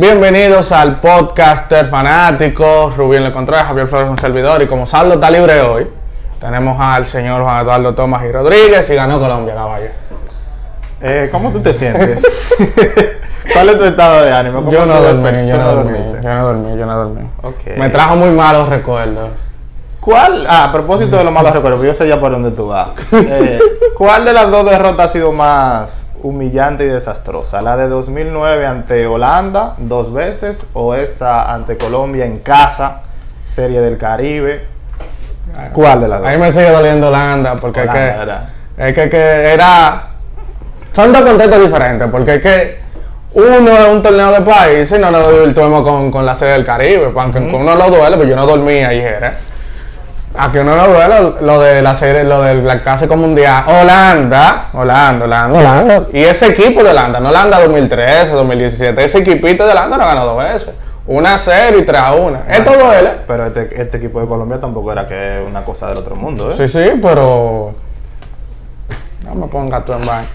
Bienvenidos al podcaster fanático, Rubén Le Contreras, Javier Flores, un servidor. Y como Saldo está libre hoy, tenemos al señor Juan Eduardo Tomás y Rodríguez y ganó Colombia, caballo. Eh, ¿Cómo tú te sientes? ¿Cuál es tu estado de ánimo? ¿Cómo Yo no dormí, yo no dormí, yo no dormí, yo no dormí. Ok. Me trajo muy malos recuerdos. ¿Cuál? Ah, a propósito de los malos recuerdos, yo sé ya por dónde tú vas. Eh, ¿Cuál de las dos derrotas ha sido más humillante y desastrosa? ¿La de 2009 ante Holanda dos veces o esta ante Colombia en casa, Serie del Caribe? ¿Cuál de las dos? A mí me sigue doliendo Holanda porque Holanda, es que, es que, que era. Son dos contextos diferentes porque es que uno es un torneo de país y no nos divirtuemos con, con la serie del Caribe. Aunque uno lo duele, pues yo no dormí ayer. ¿eh? A que uno no duele lo de la serie, lo del la clásico mundial. Holanda, Holanda, Holanda, Holanda. Y ese equipo de Holanda, no Holanda 2013, 2017, ese equipito de Holanda lo ganó dos veces. Una serie y tres a una. Esto duele. Pero este, este equipo de Colombia tampoco era que una cosa del otro mundo, ¿eh? Sí, sí, pero. No me pongas tú en vaina.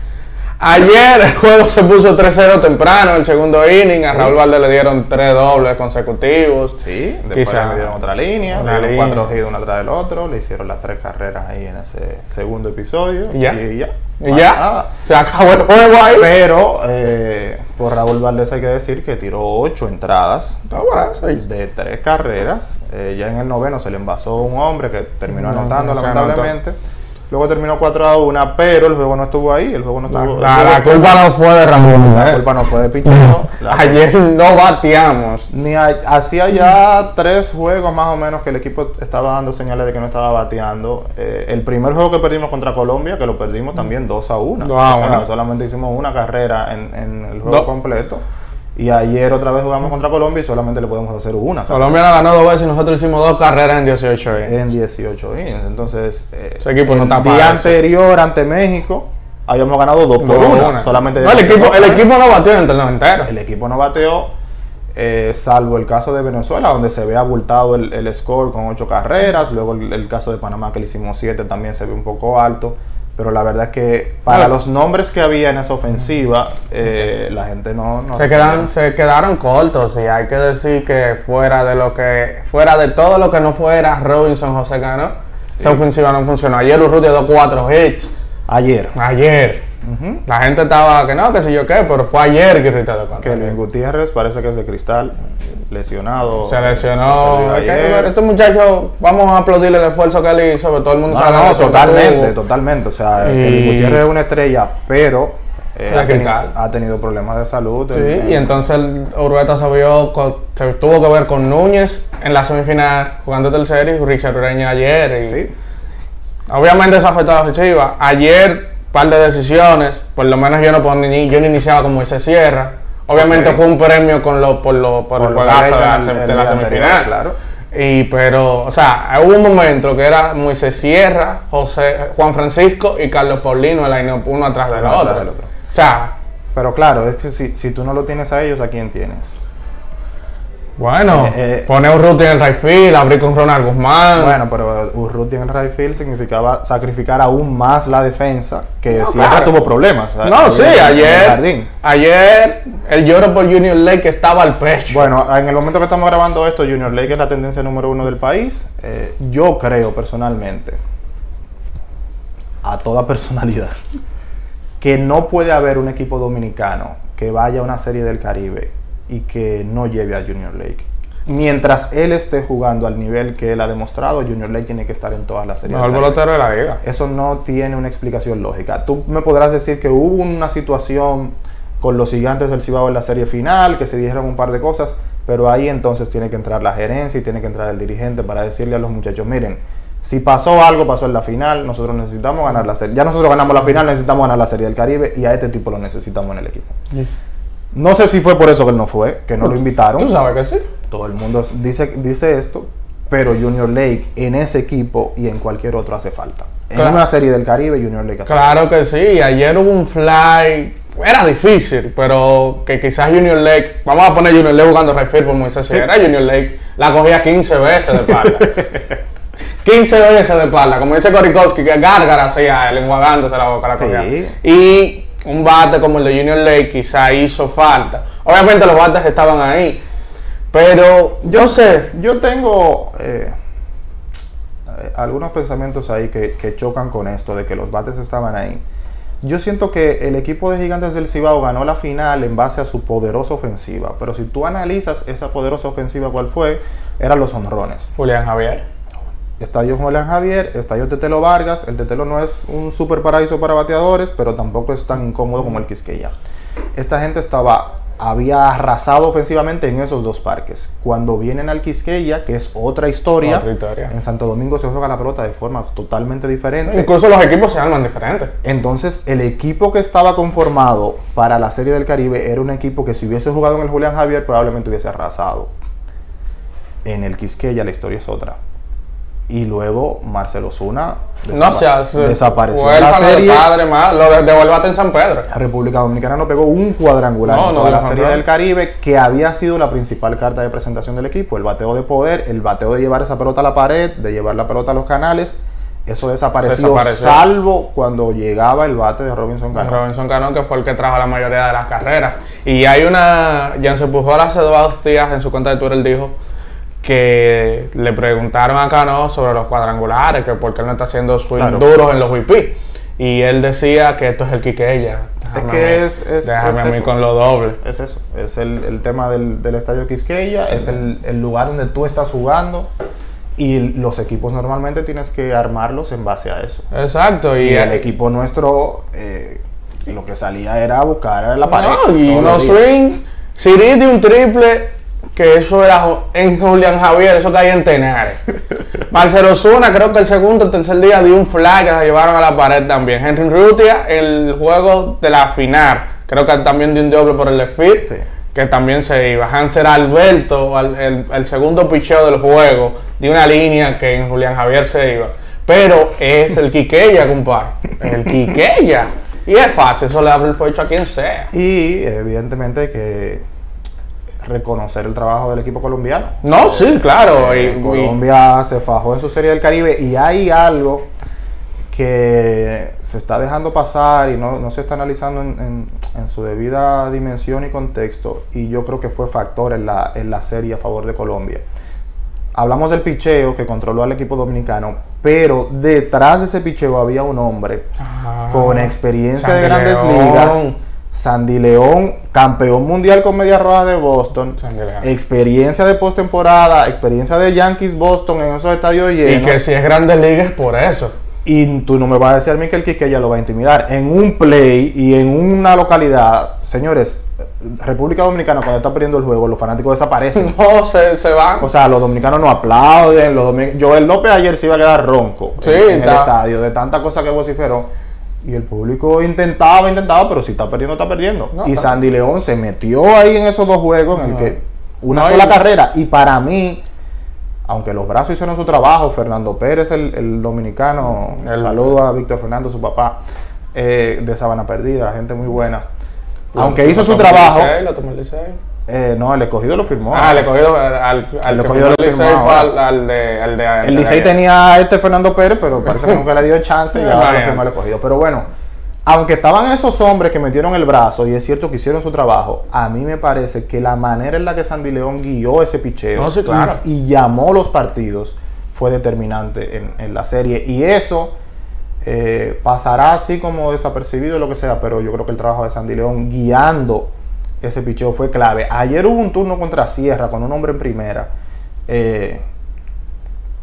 Ayer el juego se puso 3-0 temprano, el segundo inning. A Raúl Valdez le dieron tres dobles consecutivos. Sí, después Quizá. le dieron otra línea, le dieron cuatro hits uno atrás del otro, le hicieron las tres carreras ahí en ese segundo episodio. ¿Y ya? Y ya. Y ya, nada. se acabó el juego ahí. Pero eh, por Raúl Valdés hay que decir que tiró ocho entradas bueno, de tres carreras. Eh, ya en el noveno se le envasó un hombre que terminó No, anotando no lamentablemente. Luego terminó 4 a 1, pero el juego no estuvo ahí. El juego no estuvo. la- culpa no fue de Ramón. la ¿eh? culpa no fue de la- Ayer no bateamos. Ni a- hacía ya tres juegos más o menos que el equipo estaba dando señales de que no estaba bateando. Eh, el primer juego que perdimos contra Colombia, que lo perdimos también 2 a 1. Dos a uno. solamente hicimos una carrera en, en el juego Do- completo. Y ayer otra vez jugamos contra Colombia y solamente le podemos hacer una carrera Colombia la ganó dos veces y nosotros hicimos dos carreras en 18 innings. en 18 innings. Entonces, eh, Ese equipo no el día eso. anterior ante México habíamos ganado 2 por Dos 1. una. Solamente No, el, equipo, el equipo no batió en el torneo entero. El equipo no bateó, eh, salvo el caso de Venezuela, donde se ve abultado el, el score con ocho carreras. Luego el, el caso de Panamá, que le hicimos siete, también se ve un poco alto. Pero la verdad es que para los nombres que había en esa ofensiva, eh, la gente no... no Se, quedan, se quedaron cortos y hay que decir que fuera de lo que fuera de todo lo que no fuera Robinson José Cano, esa ofensiva no funcionó. Ayer Urrutia dio cuatro hits. Ayer, Ayer. La gente estaba que no, que sé yo qué, pero fue ayer que dio cuatro Kelvin hits. Gutiérrez parece que es de cristal, lesionado. Se Se lesionó. que, ayer. Este muchacho, vamos a aplaudirle el esfuerzo que él hizo, pero todo el mundo No, no, que totalmente, totalmente. O sea, Y- Kelvin Gutiérrez es una estrella, pero eh, ha, tenido, cristal. ha tenido problemas de salud. Sí, y entonces el Urueta se vio, con- se tuvo que ver con Núñez en la semifinal jugando tercero y Richard Ureña ayer. Y Sí, Obviamente eso afectó a la Chiva. Ayer, par de decisiones, por lo menos yo no, yo no iniciaba con Moisés Sierra. Obviamente Ok. fue un premio con lo, por, lo, por, lo de la, el- de la semifinal. anterior, claro. Y pero, o sea, hubo un momento que era Moisés Sierra, José, Juan Francisco y Carlos Paulino, el uno atrás del Uno otro. atrás del otro. O sea, Pero claro, es que si, si tú no lo tienes a ellos, ¿a quién tienes? Bueno, Eh, eh. poner un Ruti en el right field, abrir con Ronald Guzmán. Bueno, pero Urruti en el right field significaba sacrificar aún más la defensa, que No, claro. tuvo problemas. No, sí, ayer, ayer el lloro por Junior Lake estaba al pecho. Bueno, en el momento que estamos grabando esto, Junior Lake es la tendencia número uno del país. Eh, yo creo personalmente, a toda personalidad, que no puede haber un equipo dominicano que vaya a una serie del Caribe y que no lleve a Junior Lake. Mientras él esté jugando al nivel que él ha demostrado, Junior Lake tiene que estar en todas las series. Del Caribe. pelotero de la liga. Eso no tiene una explicación lógica. Tú me podrás decir que hubo una situación con los gigantes del Cibao en la serie final, que se dijeron un par de cosas, pero ahí entonces tiene que entrar la gerencia y tiene que entrar el dirigente para decirle a los muchachos, miren, si pasó algo, pasó en la final, nosotros necesitamos ganar la serie. Ya nosotros ganamos la final, necesitamos ganar la serie del Caribe y a este tipo lo necesitamos en el equipo. No sé si fue por eso que él no fue, que no lo invitaron. Tú sabes que sí. Todo el mundo dice, dice esto, pero Junior Lake en ese equipo y en cualquier otro hace falta. En Claro. una serie del Caribe, Junior Lake hace Claro que sí. Ayer hubo un fly. Era difícil, pero que quizás Junior Lake. Vamos a poner Junior Lake jugando field por Moisés Sierra. Junior Lake la cogía 15 veces de espalda. 15 veces de espalda. Como dice Korikowski, que gárgara hacía él enjuagándose la boca la Sí. cogía. Y un bate como el de Junior Lake quizá hizo falta. Obviamente los bates estaban ahí, pero yo sé. Yo tengo eh, algunos pensamientos ahí que, que chocan con esto, de que los bates estaban ahí. Yo siento que el equipo de Gigantes del Cibao ganó la final en base a su poderosa ofensiva. Pero si tú analizas esa poderosa ofensiva, ¿cuál fue? Eran los honrones. Julián Javier. Estadio Julián Javier, Estadio Tetelo Vargas. El Tetelo no es un super paraíso para bateadores, pero tampoco es tan incómodo como el Quisqueya. Esta gente estaba había arrasado ofensivamente en esos dos parques. Cuando vienen al Quisqueya, que es otra historia, Otra historia. en Santo Domingo se juega la pelota de forma totalmente diferente. Incluso los equipos se arman diferentes. Entonces, el equipo que estaba conformado para la Serie del Caribe era un equipo que si hubiese jugado en el Julián Javier probablemente hubiese arrasado. En el Quisqueya la historia es otra. Y luego Marcelo Zuna No desapa- sé, desapareció de la serie. padre, más, lo de, devuélvate en San Pedro. La República Dominicana no pegó un cuadrangular No, en no toda la Serie del Caribe, que había sido la principal carta de presentación del equipo. El bateo de poder, el bateo de llevar esa pelota a la pared, de llevar la pelota a los canales. Eso desapareció, Desapareció. salvo cuando llegaba el bate de Robinson Cano. Robinson Cano, que fue el que trajo la mayoría de las carreras. Y hay una. Jansen Pujol hace dos días en su cuenta de Twitter dijo que le preguntaron a Cano sobre los cuadrangulares, que por qué él no está haciendo swing Claro. duros en los VP. Y él decía que esto es el Quiqueya. Déjame que es- es- Déjame es a mí eso. con lo doble. Es eso, es el, el tema del, del estadio Quisqueya, es el, el lugar donde tú estás jugando y los equipos normalmente tienes que armarlos en base a eso. Exacto. Y, Y el equipo nuestro eh, lo que salía era buscar la pared. No, y días. swing, Ciriti un triple, que eso era en Julián Javier, eso caía en Tenares. Marcelo Zuna, creo que el segundo o tercer día dio un flag que se llevaron a la pared también. Henry Rutia, el juego de la final, creo que también dio un doble por el Sí. que también se iba. Hanser Alberto, al- el, el segundo picheo del juego, dio una línea que en Julián Javier se iba. Pero es el Quiqueya, compadre. El Quiqueya. Y es fácil, eso le abre el pecho a quien sea. Y evidentemente que reconocer el trabajo del equipo colombiano. No, sí, claro. Eh, y- Colombia se fajó en su serie del Caribe y hay algo que se está dejando pasar y no, no se está analizando en, en- en su debida dimensión y contexto y yo creo que fue factor en la, en la serie a favor de Colombia. Hablamos del picheo que controló al equipo dominicano, pero detrás de ese picheo había un hombre Ah, con experiencia de grandes ligas. Sandy León, campeón mundial con Medias Rojas de Boston. Experiencia de postemporada, experiencia de Yankees Boston en esos estadios Y llenos. que si es Grandes Ligas por eso. Y tú no me vas a decir a mí que el Quiqueya lo va a intimidar. En un play y en una localidad, señores, República Dominicana cuando está perdiendo el juego, los fanáticos desaparecen. No, se, se van. O sea, los dominicanos no aplauden. Los Joel López ayer se iba a quedar ronco Sí, en, en el estadio de tanta cosa que vociferó. Y el público intentaba, intentaba, pero si está perdiendo, está perdiendo. No, y está- Sandy León se metió ahí en esos dos juegos en el que una No, sola y- carrera. Y para mí, aunque los brazos hicieron su trabajo, Fernando Pérez, el, el dominicano, El- saludo a Víctor Fernando, su papá, eh, de Sabana Perdida, gente muy buena. Aunque hizo su trabajo, el eh, no, el escogido lo firmó. Ah, le cogido al, al, al Le que cogido firmó lo el firmó ahora. al, al de, al de El Licey tenía a este Fernando Pérez, pero parece que nunca le dio chance y ahora lo firmó el escogido. Pero bueno, aunque estaban esos hombres que metieron el brazo y es cierto que hicieron su trabajo, a mí me parece que la manera en la que Sandy León guió ese picheo No, sí, claro. y, y llamó los partidos fue determinante en, en la serie. Y eso eh, pasará así como desapercibido, lo que sea, pero yo creo que el trabajo de Sandy León guiando ese picheo fue clave. Ayer hubo un turno contra Sierra con un hombre en primera. eh,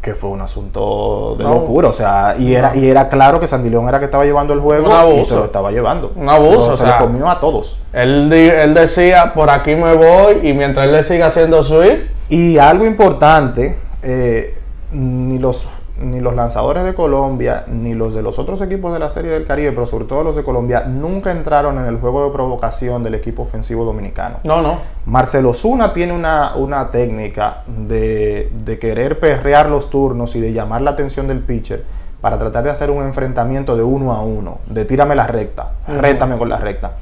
que fue un asunto de No. locura, o sea, y era, y era claro que Sandy León era que estaba llevando el juego y se lo estaba llevando. Un abuso, o se sea. le comió a todos. Él, él decía, por aquí me voy, y mientras él le siga haciendo swing, Y algo importante, eh, ni los ni los lanzadores de Colombia, ni los de los otros equipos de la Serie del Caribe, pero sobre todo los de Colombia, nunca entraron en el juego de provocación del equipo ofensivo dominicano. no, no. Marcelo Zuna tiene una, una técnica de, de querer perrear los turnos y de llamar la atención del pitcher para tratar de hacer un enfrentamiento de uno a uno, de tírame la recta, rétame con la recta.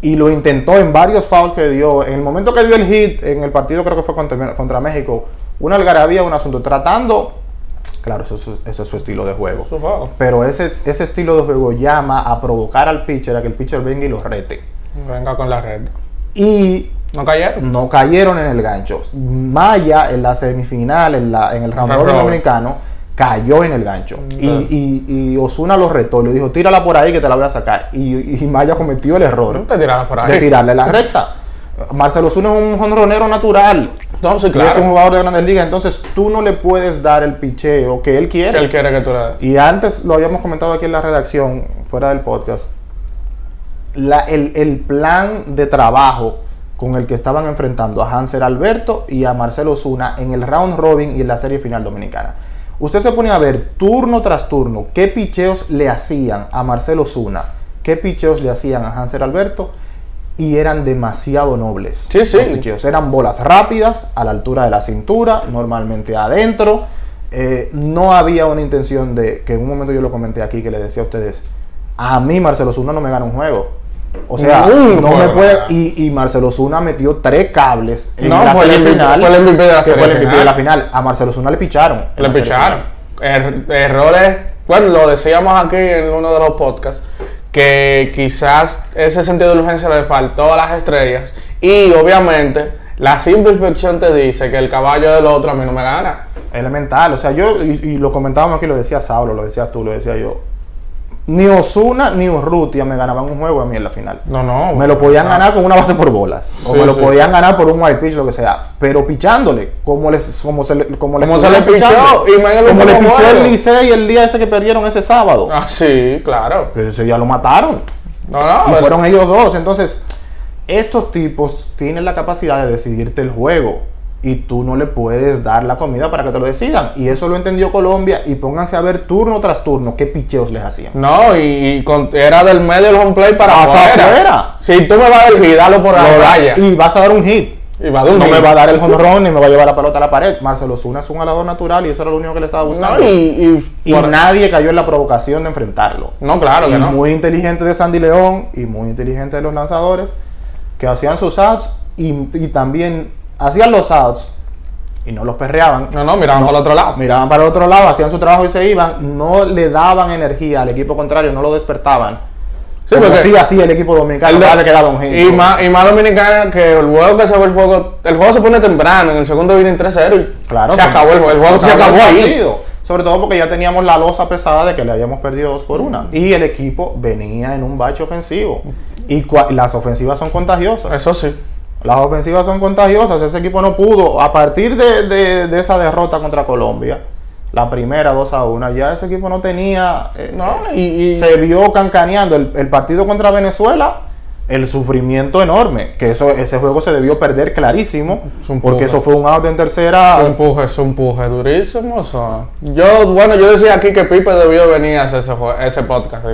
Y lo intentó en varios fouls que dio. En el momento que dio el hit, en el partido creo que fue contra, contra México, una algarabía, un asunto, tratando Claro, eso, es su estilo de juego. Pero ese, ese estilo de juego llama a provocar al pitcher, a que el pitcher venga y lo rete. Venga con la red. Y ¿No cayeron? no cayeron en el gancho. Maya en la semifinal, en, la, en el round robin dominicano, cayó en el gancho. Y, y, y Osuna lo retó, le dijo, tírala por ahí que te la voy a sacar. Y, y Maya cometió el error No te de tirarle la recta. Marcelo Osuna es un jonronero natural. No, sí, Y es un claro. jugador de grandes ligas. Entonces tú no le puedes dar el picheo que él quiere. Que él quiere que tú le des. Y antes lo habíamos comentado aquí en la redacción, fuera del podcast, la- el, el plan de trabajo con el que estaban enfrentando a Hanser Alberto y a Marcelo Zuna en el round robin y en la serie final dominicana. Usted se pone a ver turno tras turno qué picheos le hacían a Marcelo Zuna, qué picheos le hacían a Hanser Alberto y eran demasiado nobles. Sí, sí. los picheos. Eran bolas rápidas, a la altura de la cintura, normalmente adentro. Eh, no había una intención de, que en un momento yo lo comenté aquí, que le decía a ustedes, a mí Marcelo Zuna no me gana un juego. O sea, no me puede... Y, y Marcelo Zuna metió tres cables en No, la fue el serie MVP final. fue el MVP de la que fue el MVP de la final. A Marcelo Zuna le picharon. Le picharon. Er- errores, bueno, lo decíamos aquí en uno de los podcasts, que quizás ese sentido de urgencia le faltó a las estrellas y obviamente la simple inspección te dice que el caballo del otro a mí no me gana. Elemental. O sea, yo, y, lo comentábamos aquí, lo decía Saulo, lo decías tú, lo decía yo. Ni Osuna ni Urrutia me ganaban un juego a mí en la final. No, no. Me lo podían no. ganar con una base por bolas. O me lo sí. podían ganar por un white pitch, lo que sea. Pero pichándole, como, les, como se le, como Como se le pichó, y Como le pichó el Licey el día ese que perdieron ese sábado. Ah, sí, claro. Que ese día lo mataron. No, no. Y pero- fueron ellos dos. Entonces, estos tipos tienen la capacidad de decidirte el juego. Y tú no le puedes dar la comida para que te lo decidan. Y eso lo entendió Colombia. Y pónganse a ver turno tras turno qué picheos les hacían. No, y, y con- era del medio del home play para Hasta afuera. Si tú me vas a elegir, dalo por la raya. y vas a dar un hit. Y va un No me va a dar el home run ni me va a llevar la pelota a la pared. Marcelo Zuna es un alador natural y eso era lo único que le estaba buscando. No, y, y, y por- nadie cayó en la provocación de enfrentarlo. no, claro que y no. muy inteligente de Sandy León y muy inteligente de los lanzadores que hacían sus outs y, y también hacían los outs y no los perreaban. No, no, miraban para el otro lado. Miraban para el otro lado, hacían su trabajo y se iban. No le daban energía al equipo contrario, no lo despertaban. Sí, Como porque- sí hacía el equipo dominicano, El de- cada vez que daba un hit. y, más, y más dominicana que luego que se ve el juego, el juego se pone temprano, en el segundo viene 3-0 y Claro, se sí. acabó el juego, el juego se acabó el ahí. Sobre todo porque ya teníamos la losa pesada de que le habíamos perdido dos por una. Y el equipo venía en un bache ofensivo. Y las ofensivas son contagiosas. Eso sí. Las ofensivas son contagiosas. Ese equipo no pudo. A partir de, de- de esa derrota contra Colombia, la primera 2 a 1, ya ese equipo no tenía. eh, No, y, y- se vio cancaneando. El, el partido contra Venezuela, el sufrimiento enorme. Que eso, ese juego se debió perder clarísimo. Es un Porque eso fue un out en tercera. Su empuje, su empuje durísimo. o sea. Yo, bueno, yo decía aquí que Pipe debió venir a hacer ese, ese podcast.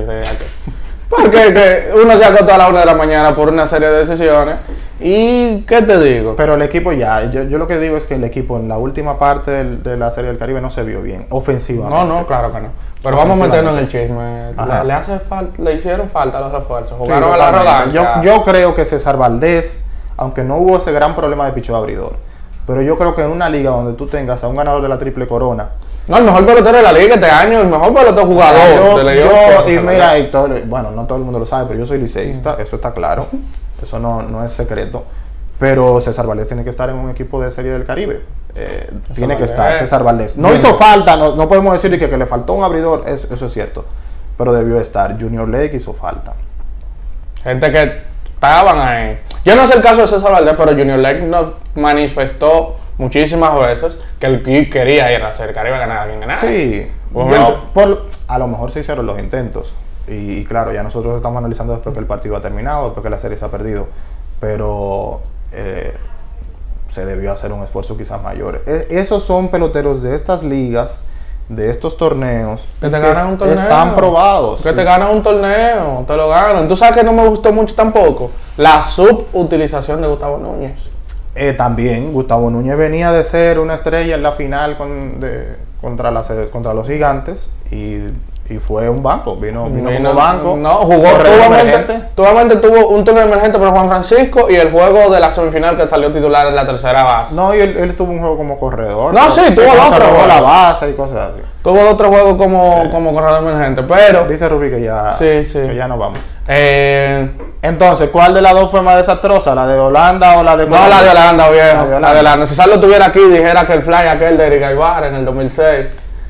Porque que uno se acostó a la una de la mañana por una serie de decisiones. ¿Y qué te digo? Pero el equipo ya, yo, yo lo que digo es que el equipo en la última parte del- de la Serie del Caribe no se vio bien, ofensivamente. No, no, claro que no. Pero vamos a meternos en el chisme. Le, le hace falta, le hicieron falta los refuerzos. Sí, Jugaron a la arrogancia. yo, yo creo que César Valdés, aunque no hubo ese gran problema de picheo abridor, pero yo creo que en una liga donde tú tengas a un ganador de la triple corona, No, el mejor pelotero de la liga este año, el mejor pelotero jugador yo, de la liga. Y mira, y todo- bueno, no todo el mundo lo sabe, pero yo soy liceísta, eso está claro, eso no, no es secreto. Pero César Valdés tiene que estar en un equipo de Serie del Caribe. Eh, tiene que estar César Valdés. No Bien. hizo falta, no, no podemos decir que, que le faltó un abridor, es- eso es cierto. Pero debió estar. Junior Lake hizo falta. Gente que estaban ahí. Yo no sé el caso de César Valdés, pero Junior Lake nos manifestó muchísimas veces que él qui- quería ir a hacer Caribe a ganar a quien ganara. Sí, yo- por- a lo mejor se hicieron los intentos. Y, y claro, ya nosotros estamos analizando después que el partido ha terminado, después que la serie se ha perdido. Pero eh, se debió hacer un esfuerzo quizás mayor. E- esos son peloteros de estas ligas, de estos torneos, Que te ganan un torneo. están probados. Que te ganan un torneo, te lo ganan. Tú sabes que no me gustó mucho tampoco la subutilización de Gustavo Núñez. Eh, también Gustavo Núñez venía de ser una estrella en la final con- de- contra, las, contra los gigantes y, Y fue un banco, vino, vino, Vino- como banco. No, jugó. Tuvo, emergente. tuvo, un torneo emergente por Juan Francisco y el juego de la semifinal que salió titular en la tercera base. No, y él, él tuvo un juego como corredor. No, sí, tuvo dos, bueno. la base y cosas así. Tuvo otro juego como, como corredor emergente, pero. Dice Rubí que ya, Sí, sí. que ya no vamos. Eh, Entonces, ¿cuál de las dos fue más desastrosa? ¿La de Holanda o la de no la de Holanda, viejo. La de La de Holanda. Si Sarlo estuviera aquí, dijera que el fly aquel de Eric Aybar en el 2006.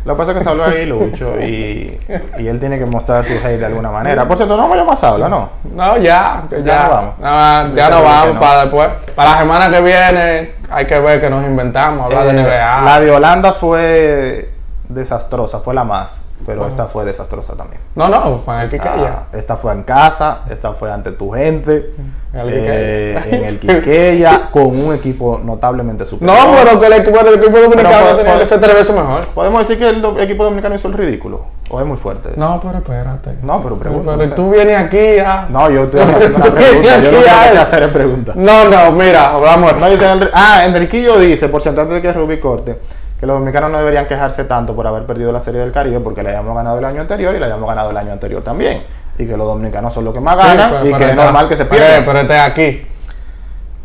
Lo que pasa es que se habló ahí, Lucho, y, y él tiene que mostrar su hate de alguna manera. Por cierto, no vamos a habla, ¿no? No, ya, Ya ya, no vamos. No, ya no vamos no. para después. Para la semana que viene hay que ver que nos inventamos, hablar de Eh, NBA. La de Holanda fue desastrosa, fue la más, pero esta fue desastrosa también. No, no, con el Esta, Quiqueya. esta fue en casa, esta fue ante tu gente, En el eh, Quiqueya. en el Quiqueya, con un equipo notablemente superior. No, pero que el equipo, el equipo dominicano Pero, tenía que ser tres veces mejor. ¿Podemos decir que el equipo dominicano hizo el ridículo? ¿O es muy fuerte eso? No, pero espérate. No, pero pregunto, Pero no tú vienes aquí a. No, yo estoy haciendo una pregunta. Yo que quise eso. hacer es pregunta. No, no, mira, hablamos. No dice Enri- ah, Enriquillo dice, por cierto, de que Rubí corte, que los dominicanos no deberían quejarse tanto por haber perdido la Serie del Caribe porque la hayamos ganado el año anterior y la hayamos ganado el año anterior también. Y que los dominicanos son los que más ganan Sí, pero- y pero que es normal que se pierdan. Pero este aquí.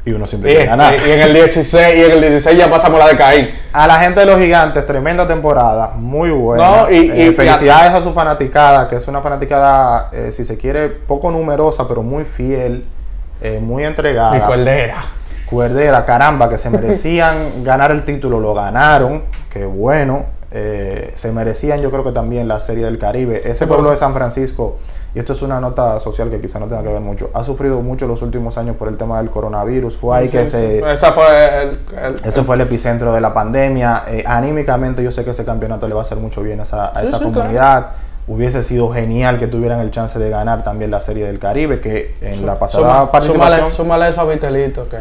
y uno Y, siempre quiere ganar. y- y en el 16 y en el 16 ya pasamos la de Caín. A la gente de los gigantes, tremenda temporada, muy buena. No, y- Eh, y- felicidades a su fanaticada, que es una fanaticada, eh, si se quiere, poco numerosa, pero muy fiel, eh, muy entregada. Mi cordera. Cuerdera, caramba, que se merecían ganar el título, lo ganaron, qué bueno. eh, se merecían, yo creo que también la Serie del Caribe. Ese pueblo de San Francisco, y esto es una nota social que quizá no tenga que ver mucho, ha sufrido mucho los últimos años por el tema del coronavirus. Fue ahí que Sí, se. Esa fue el, el- Ese fue el epicentro de la pandemia. Eh, anímicamente, yo sé que ese campeonato le va a hacer mucho bien a esa, a Sí, esa sí, comunidad. Hubiese sido genial que tuvieran el chance de ganar también la Serie del Caribe, que en la pasada Suma- participación. súmale eso a Vitelito que.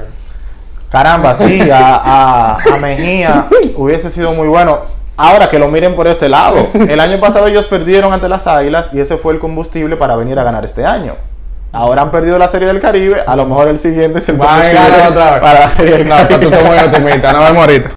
Caramba, sí, a, a- a Mejía hubiese sido muy bueno. Ahora que lo miren por este lado. El año pasado ellos perdieron ante las Águilas y ese fue el combustible para venir a ganar este año. Ahora han perdido la Serie del Caribe, a lo mejor el siguiente es el Va a combustible ganar otra vez. para la Serie del No, pero tú Caribe. estás muy optimista, no vemos ahorita.